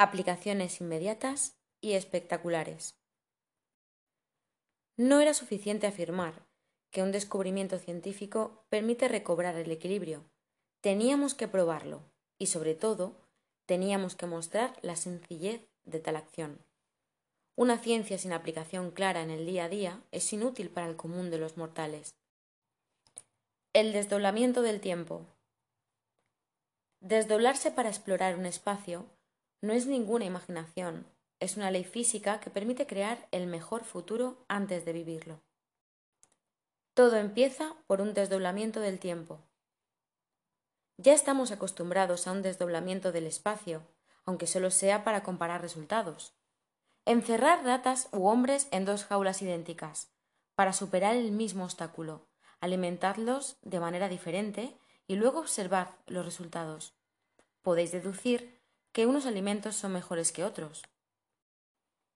aplicaciones inmediatas y espectaculares. No era suficiente afirmar que un descubrimiento científico permite recobrar el equilibrio. Teníamos que probarlo y, sobre todo, teníamos que mostrar la sencillez de tal acción. Una ciencia sin aplicación clara en el día a día es inútil para el común de los mortales. El desdoblamiento del tiempo. Desdoblarse para explorar un espacio no es ninguna imaginación, es una ley física que permite crear el mejor futuro antes de vivirlo. Todo empieza por un desdoblamiento del tiempo. Ya estamos acostumbrados a un desdoblamiento del espacio, aunque solo sea para comparar resultados. Encerrar ratas u hombres en dos jaulas idénticas, para superar el mismo obstáculo, alimentarlos de manera diferente y luego observar los resultados. Podéis deducir que unos alimentos son mejores que otros.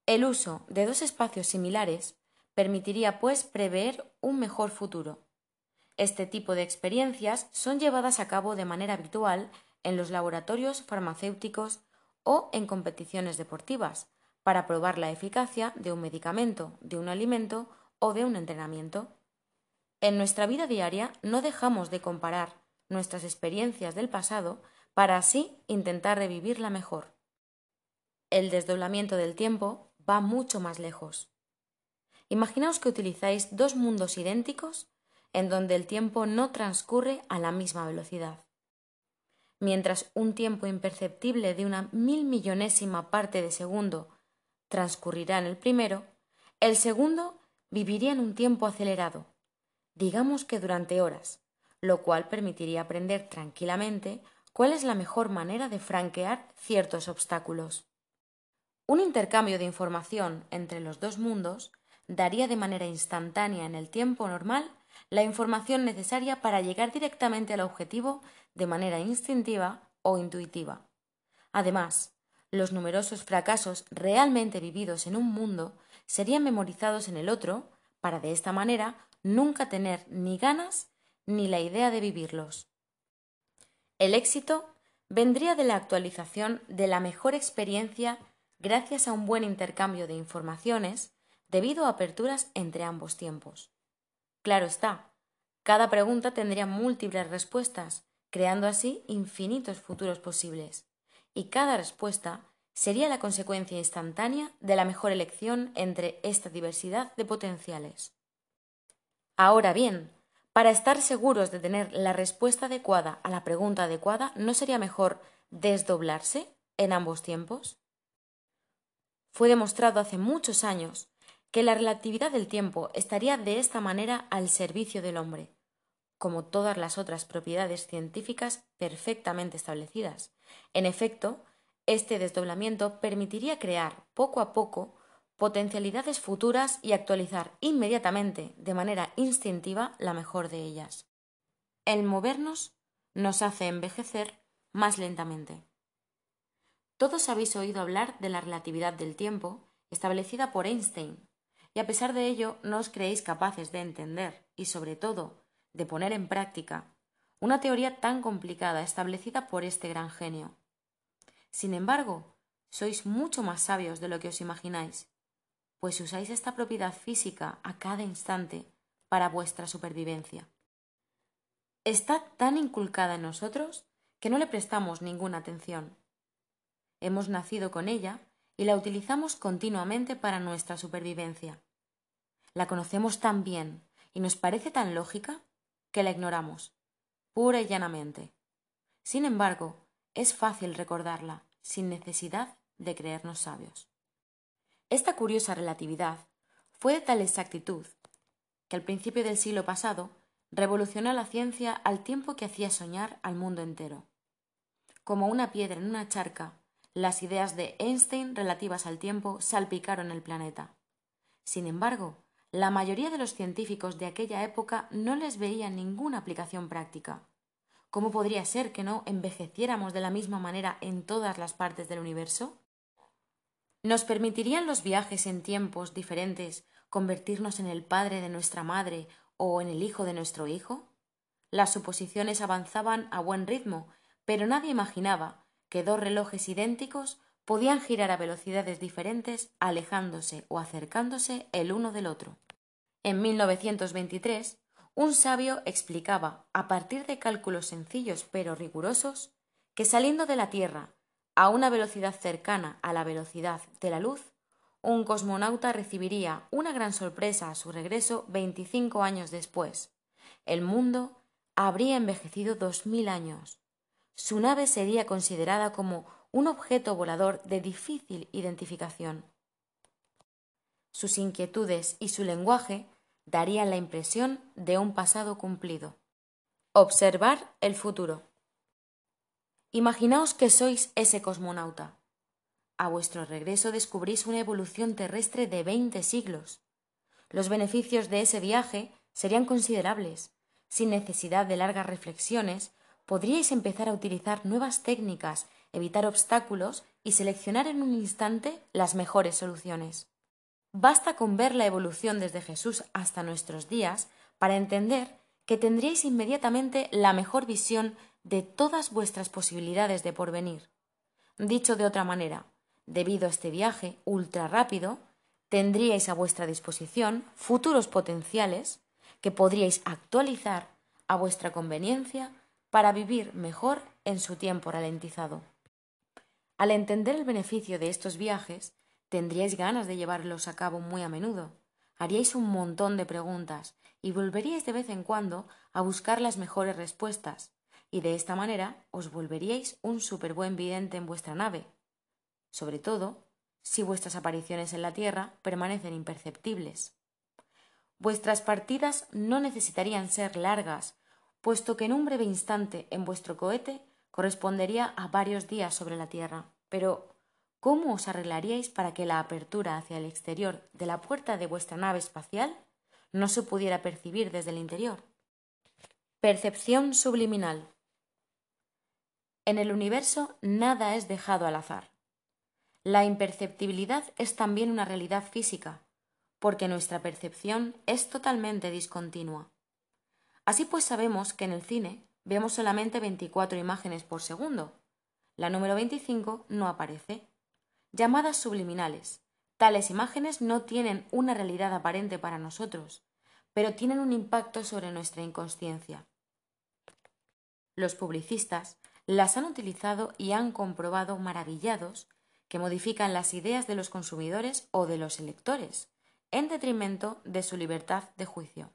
El uso de dos espacios similares permitiría, pues, prever un mejor futuro. Este tipo de experiencias son llevadas a cabo de manera habitual en los laboratorios farmacéuticos o en competiciones deportivas, para probar la eficacia de un medicamento, de un alimento o de un entrenamiento. En nuestra vida diaria no dejamos de comparar nuestras experiencias del pasado para así intentar revivirla mejor. El desdoblamiento del tiempo va mucho más lejos. Imaginaos que utilizáis dos mundos idénticos en donde el tiempo no transcurre a la misma velocidad. Mientras un tiempo imperceptible de una mil millonésima parte de segundo transcurrirá en el primero, el segundo viviría en un tiempo acelerado, digamos que durante horas, lo cual permitiría aprender tranquilamente cuál es la mejor manera de franquear ciertos obstáculos. Un intercambio de información entre los dos mundos daría de manera instantánea en el tiempo normal la información necesaria para llegar directamente al objetivo de manera instintiva o intuitiva. Además, los numerosos fracasos realmente vividos en un mundo serían memorizados en el otro para de esta manera nunca tener ni ganas ni la idea de vivirlos. El éxito vendría de la actualización de la mejor experiencia gracias a un buen intercambio de informaciones debido a aperturas entre ambos tiempos. Claro está, cada pregunta tendría múltiples respuestas, creando así infinitos futuros posibles, y cada respuesta sería la consecuencia instantánea de la mejor elección entre esta diversidad de potenciales. Ahora bien, para estar seguros de tener la respuesta adecuada a la pregunta adecuada, ¿no sería mejor desdoblarse en ambos tiempos? Fue demostrado hace muchos años que la relatividad del tiempo estaría de esta manera al servicio del hombre, como todas las otras propiedades científicas perfectamente establecidas. En efecto, este desdoblamiento permitiría crear poco a poco potencialidades futuras y actualizar inmediatamente, de manera instintiva, la mejor de ellas. El movernos nos hace envejecer más lentamente. Todos habéis oído hablar de la relatividad del tiempo, establecida por Einstein, y a pesar de ello no os creéis capaces de entender y, sobre todo, de poner en práctica una teoría tan complicada establecida por este gran genio. Sin embargo, sois mucho más sabios de lo que os imagináis pues usáis esta propiedad física a cada instante para vuestra supervivencia. Está tan inculcada en nosotros que no le prestamos ninguna atención. Hemos nacido con ella y la utilizamos continuamente para nuestra supervivencia. La conocemos tan bien y nos parece tan lógica que la ignoramos, pura y llanamente. Sin embargo, es fácil recordarla sin necesidad de creernos sabios. Esta curiosa relatividad fue de tal exactitud que al principio del siglo pasado revolucionó la ciencia al tiempo que hacía soñar al mundo entero. Como una piedra en una charca, las ideas de Einstein relativas al tiempo salpicaron el planeta. Sin embargo, la mayoría de los científicos de aquella época no les veía ninguna aplicación práctica. ¿Cómo podría ser que no envejeciéramos de la misma manera en todas las partes del universo? ¿Nos permitirían los viajes en tiempos diferentes convertirnos en el padre de nuestra madre o en el hijo de nuestro hijo? Las suposiciones avanzaban a buen ritmo, pero nadie imaginaba que dos relojes idénticos podían girar a velocidades diferentes, alejándose o acercándose el uno del otro. En 1923, un sabio explicaba, a partir de cálculos sencillos pero rigurosos, que saliendo de la Tierra a una velocidad cercana a la velocidad de la luz, un cosmonauta recibiría una gran sorpresa a su regreso 25 años después. El mundo habría envejecido dos mil años. Su nave sería considerada como un objeto volador de difícil identificación. Sus inquietudes y su lenguaje darían la impresión de un pasado cumplido. Observar el futuro. Imaginaos que sois ese cosmonauta. A vuestro regreso descubrís una evolución terrestre de veinte siglos. Los beneficios de ese viaje serían considerables. Sin necesidad de largas reflexiones, podríais empezar a utilizar nuevas técnicas, evitar obstáculos y seleccionar en un instante las mejores soluciones. Basta con ver la evolución desde Jesús hasta nuestros días para entender que tendríais inmediatamente la mejor visión de todas vuestras posibilidades de porvenir. Dicho de otra manera, debido a este viaje ultra rápido, tendríais a vuestra disposición futuros potenciales que podríais actualizar a vuestra conveniencia para vivir mejor en su tiempo ralentizado. Al entender el beneficio de estos viajes, Tendríais ganas de llevarlos a cabo muy a menudo. Haríais un montón de preguntas y volveríais de vez en cuando a buscar las mejores respuestas, y de esta manera os volveríais un súper buen vidente en vuestra nave. Sobre todo, si vuestras apariciones en la Tierra permanecen imperceptibles. Vuestras partidas no necesitarían ser largas, puesto que en un breve instante en vuestro cohete correspondería a varios días sobre la Tierra. Pero ¿Cómo os arreglaríais para que la apertura hacia el exterior de la puerta de vuestra nave espacial no se pudiera percibir desde el interior? Percepción subliminal. En el universo nada es dejado al azar. La imperceptibilidad es también una realidad física, porque nuestra percepción es totalmente discontinua. Así pues sabemos que en el cine vemos solamente 24 imágenes por segundo. La número 25 no aparece llamadas subliminales. Tales imágenes no tienen una realidad aparente para nosotros, pero tienen un impacto sobre nuestra inconsciencia. Los publicistas las han utilizado y han comprobado maravillados que modifican las ideas de los consumidores o de los electores, en detrimento de su libertad de juicio.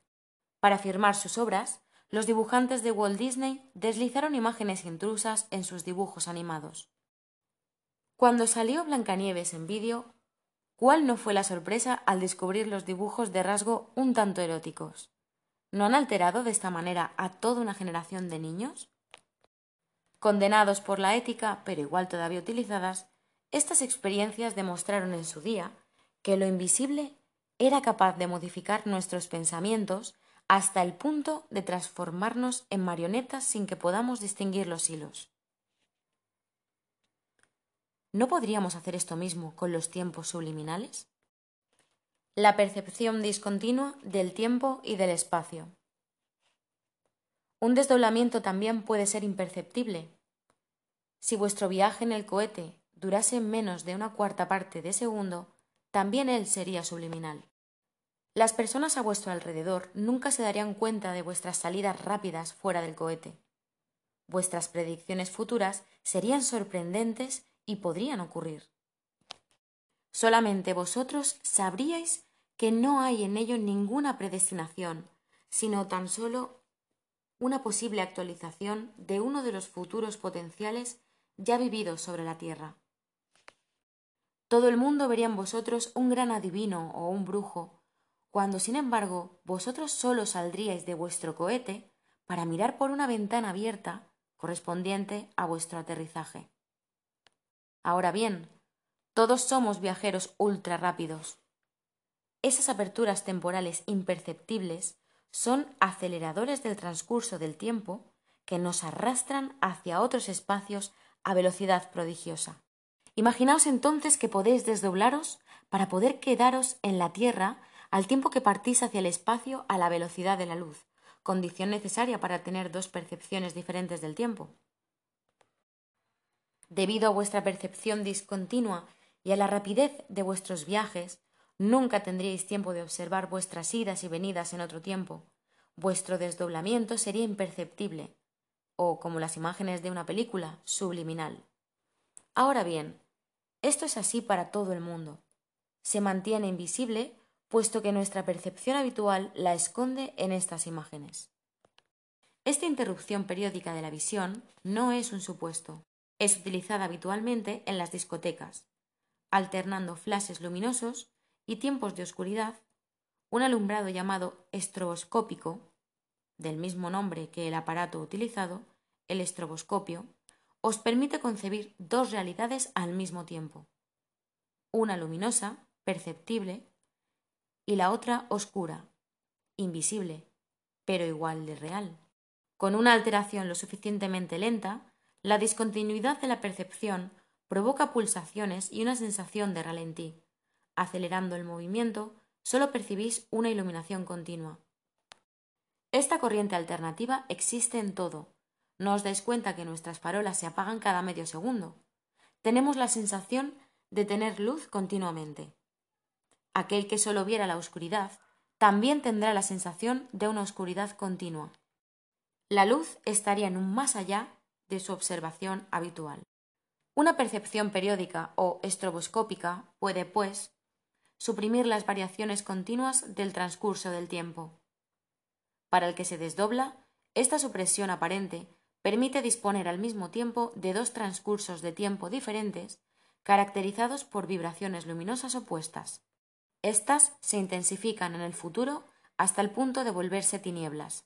Para firmar sus obras, los dibujantes de Walt Disney deslizaron imágenes intrusas en sus dibujos animados. Cuando salió Blancanieves en vídeo, ¿cuál no fue la sorpresa al descubrir los dibujos de rasgo un tanto eróticos? ¿No han alterado de esta manera a toda una generación de niños? Condenados por la ética, pero igual todavía utilizadas, estas experiencias demostraron en su día que lo invisible era capaz de modificar nuestros pensamientos hasta el punto de transformarnos en marionetas sin que podamos distinguir los hilos. ¿No podríamos hacer esto mismo con los tiempos subliminales? La percepción discontinua del tiempo y del espacio. Un desdoblamiento también puede ser imperceptible. Si vuestro viaje en el cohete durase menos de una cuarta parte de segundo, también él sería subliminal. Las personas a vuestro alrededor nunca se darían cuenta de vuestras salidas rápidas fuera del cohete. Vuestras predicciones futuras serían sorprendentes y podrían ocurrir. Solamente vosotros sabríais que no hay en ello ninguna predestinación, sino tan solo una posible actualización de uno de los futuros potenciales ya vividos sobre la Tierra. Todo el mundo vería en vosotros un gran adivino o un brujo, cuando sin embargo vosotros solo saldríais de vuestro cohete para mirar por una ventana abierta correspondiente a vuestro aterrizaje. Ahora bien, todos somos viajeros ultra rápidos. Esas aperturas temporales imperceptibles son aceleradores del transcurso del tiempo que nos arrastran hacia otros espacios a velocidad prodigiosa. Imaginaos entonces que podéis desdoblaros para poder quedaros en la Tierra al tiempo que partís hacia el espacio a la velocidad de la luz, condición necesaria para tener dos percepciones diferentes del tiempo. Debido a vuestra percepción discontinua y a la rapidez de vuestros viajes, nunca tendríais tiempo de observar vuestras idas y venidas en otro tiempo. Vuestro desdoblamiento sería imperceptible, o, como las imágenes de una película, subliminal. Ahora bien, esto es así para todo el mundo. Se mantiene invisible puesto que nuestra percepción habitual la esconde en estas imágenes. Esta interrupción periódica de la visión no es un supuesto. Es utilizada habitualmente en las discotecas, alternando flashes luminosos y tiempos de oscuridad, un alumbrado llamado estroboscópico, del mismo nombre que el aparato utilizado, el estroboscopio, os permite concebir dos realidades al mismo tiempo. Una luminosa, perceptible, y la otra oscura, invisible, pero igual de real. Con una alteración lo suficientemente lenta, la discontinuidad de la percepción provoca pulsaciones y una sensación de ralentí. Acelerando el movimiento, solo percibís una iluminación continua. Esta corriente alternativa existe en todo. No os dais cuenta que nuestras farolas se apagan cada medio segundo. Tenemos la sensación de tener luz continuamente. Aquel que solo viera la oscuridad también tendrá la sensación de una oscuridad continua la luz estaría en un más allá de su observación habitual. Una percepción periódica o estroboscópica puede, pues, suprimir las variaciones continuas del transcurso del tiempo. Para el que se desdobla, esta supresión aparente permite disponer al mismo tiempo de dos transcursos de tiempo diferentes caracterizados por vibraciones luminosas opuestas. Estas se intensifican en el futuro hasta el punto de volverse tinieblas.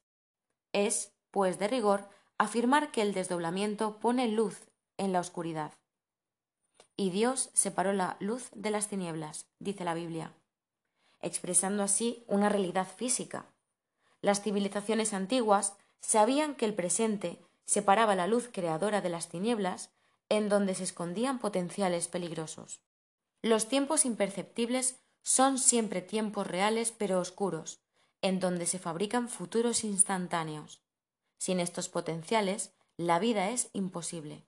Es, pues de rigor afirmar que el desdoblamiento pone luz en la oscuridad. Y Dios separó la luz de las tinieblas, dice la Biblia, expresando así una realidad física. Las civilizaciones antiguas sabían que el presente separaba la luz creadora de las tinieblas en donde se escondían potenciales peligrosos. Los tiempos imperceptibles son siempre tiempos reales pero oscuros, en donde se fabrican futuros instantáneos. Sin estos potenciales, la vida es imposible.